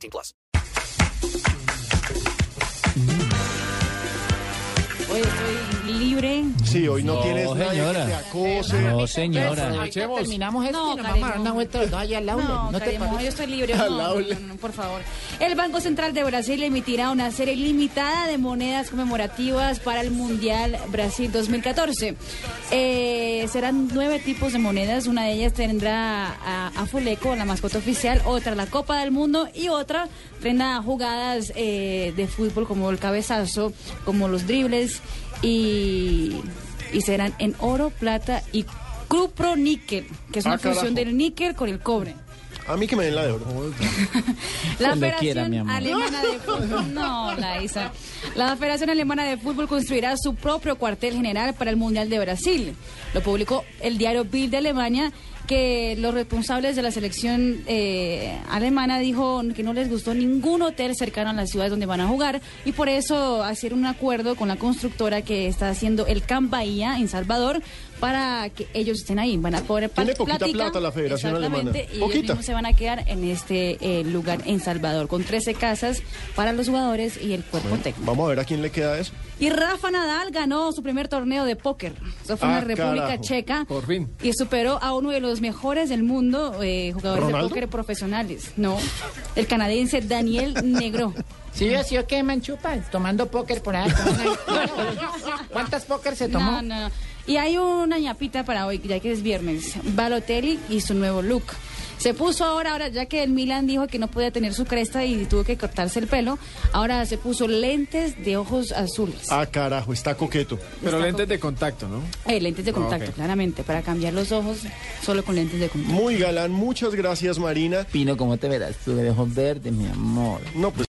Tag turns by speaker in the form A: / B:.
A: 18 plus.
B: Libre.
C: Sí, hoy no,
D: No,
C: tienes nadie
D: señora.
C: que te acose.
D: No, señora.
B: Ahorita terminamos esto
E: No,
B: y nos vamos a dar una
E: no.
B: vuelta los dos allá al aula.
E: No,
B: ¿No, te
E: yo estoy libre.
C: Al
E: No, no,
C: aula.
E: no, no, por favor. El Banco Central de Brasil emitirá una serie limitada de monedas conmemorativas para el Mundial Brasil 2014. Eh, serán nueve tipos de monedas. Una de ellas tendrá a, a Foleco, la mascota oficial, otra la Copa del Mundo y otra tendrá jugadas eh, de fútbol como el cabezazo, como los dribles y, y serán en oro, plata y cupro-níquel, que es
C: Ah,
E: una fusión
C: carajo.
E: del níquel con el cobre.
C: A mí que me den la de oro.
E: La
D: Cuando
E: Federación
D: quiera.
E: Alemana de Fútbol. No, la Isa. La Federación Alemana de Fútbol construirá su propio cuartel general para el Mundial de Brasil. Lo publicó el diario Bild de Alemania que los responsables de la selección eh, alemana dijo que no les gustó ningún hotel cercano a las ciudades donde van a jugar y por eso hicieron un acuerdo con la constructora que está haciendo el Camp Bahía en Salvador para que ellos estén ahí. Van a poder
C: Tiene poquita plata la Federación Alemana.
E: Y ellos mismos se van a quedar en este eh, lugar en Salvador, con 13 casas para los jugadores y el cuerpo técnico.
C: Vamos a ver a quién le queda eso.
E: Y Rafa Nadal ganó su primer torneo de póker. Eso fue en
C: Ah,
E: la República
C: carajo.
E: Checa.
C: Por fin.
E: Y superó a uno de los mejores del mundo, eh, jugadores
C: ¿Ronaldo?
E: de póker profesionales. No, el canadiense Daniel Negro.
B: Sí, yo sí, ¿qué manchupa? Tomando póker por ahí. ¿Cuántas póker se tomó?
E: No, no. Y hay una ñapita para hoy, ya que es viernes. Balotelli y su nuevo look. Se puso ahora, ahora ya que el Milan dijo que no podía tener su cresta y tuvo que cortarse el pelo, ahora se puso lentes de ojos azules.
C: Ah, carajo, está coqueto.
F: Pero lentes de contacto, ¿no?
E: Eh, lentes de contacto,
F: ok.
E: claramente, para cambiar los ojos solo con lentes de contacto.
C: Muy galán, muchas gracias Marina.
D: Pino, ¿cómo te verás? Tú de ojos verdes, mi amor.
C: No, pues